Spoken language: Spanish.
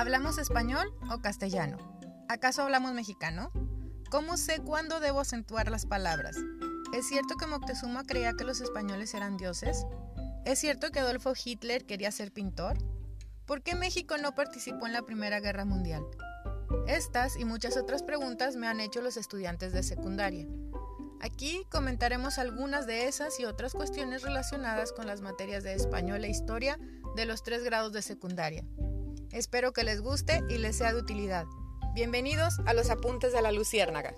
¿Hablamos español o castellano? ¿Acaso hablamos mexicano? ¿Cómo sé cuándo debo acentuar las palabras? ¿Es cierto que Moctezuma creía que los españoles eran dioses? ¿Es cierto que Adolfo Hitler quería ser pintor? ¿Por qué México no participó en la Primera Guerra Mundial? Estas y muchas otras preguntas me han hecho los estudiantes de secundaria. Aquí comentaremos algunas de esas y otras cuestiones relacionadas con las materias de español e historia de los tres grados de secundaria. Espero que les guste y les sea de utilidad. Bienvenidos a los apuntes de la Luciérnaga.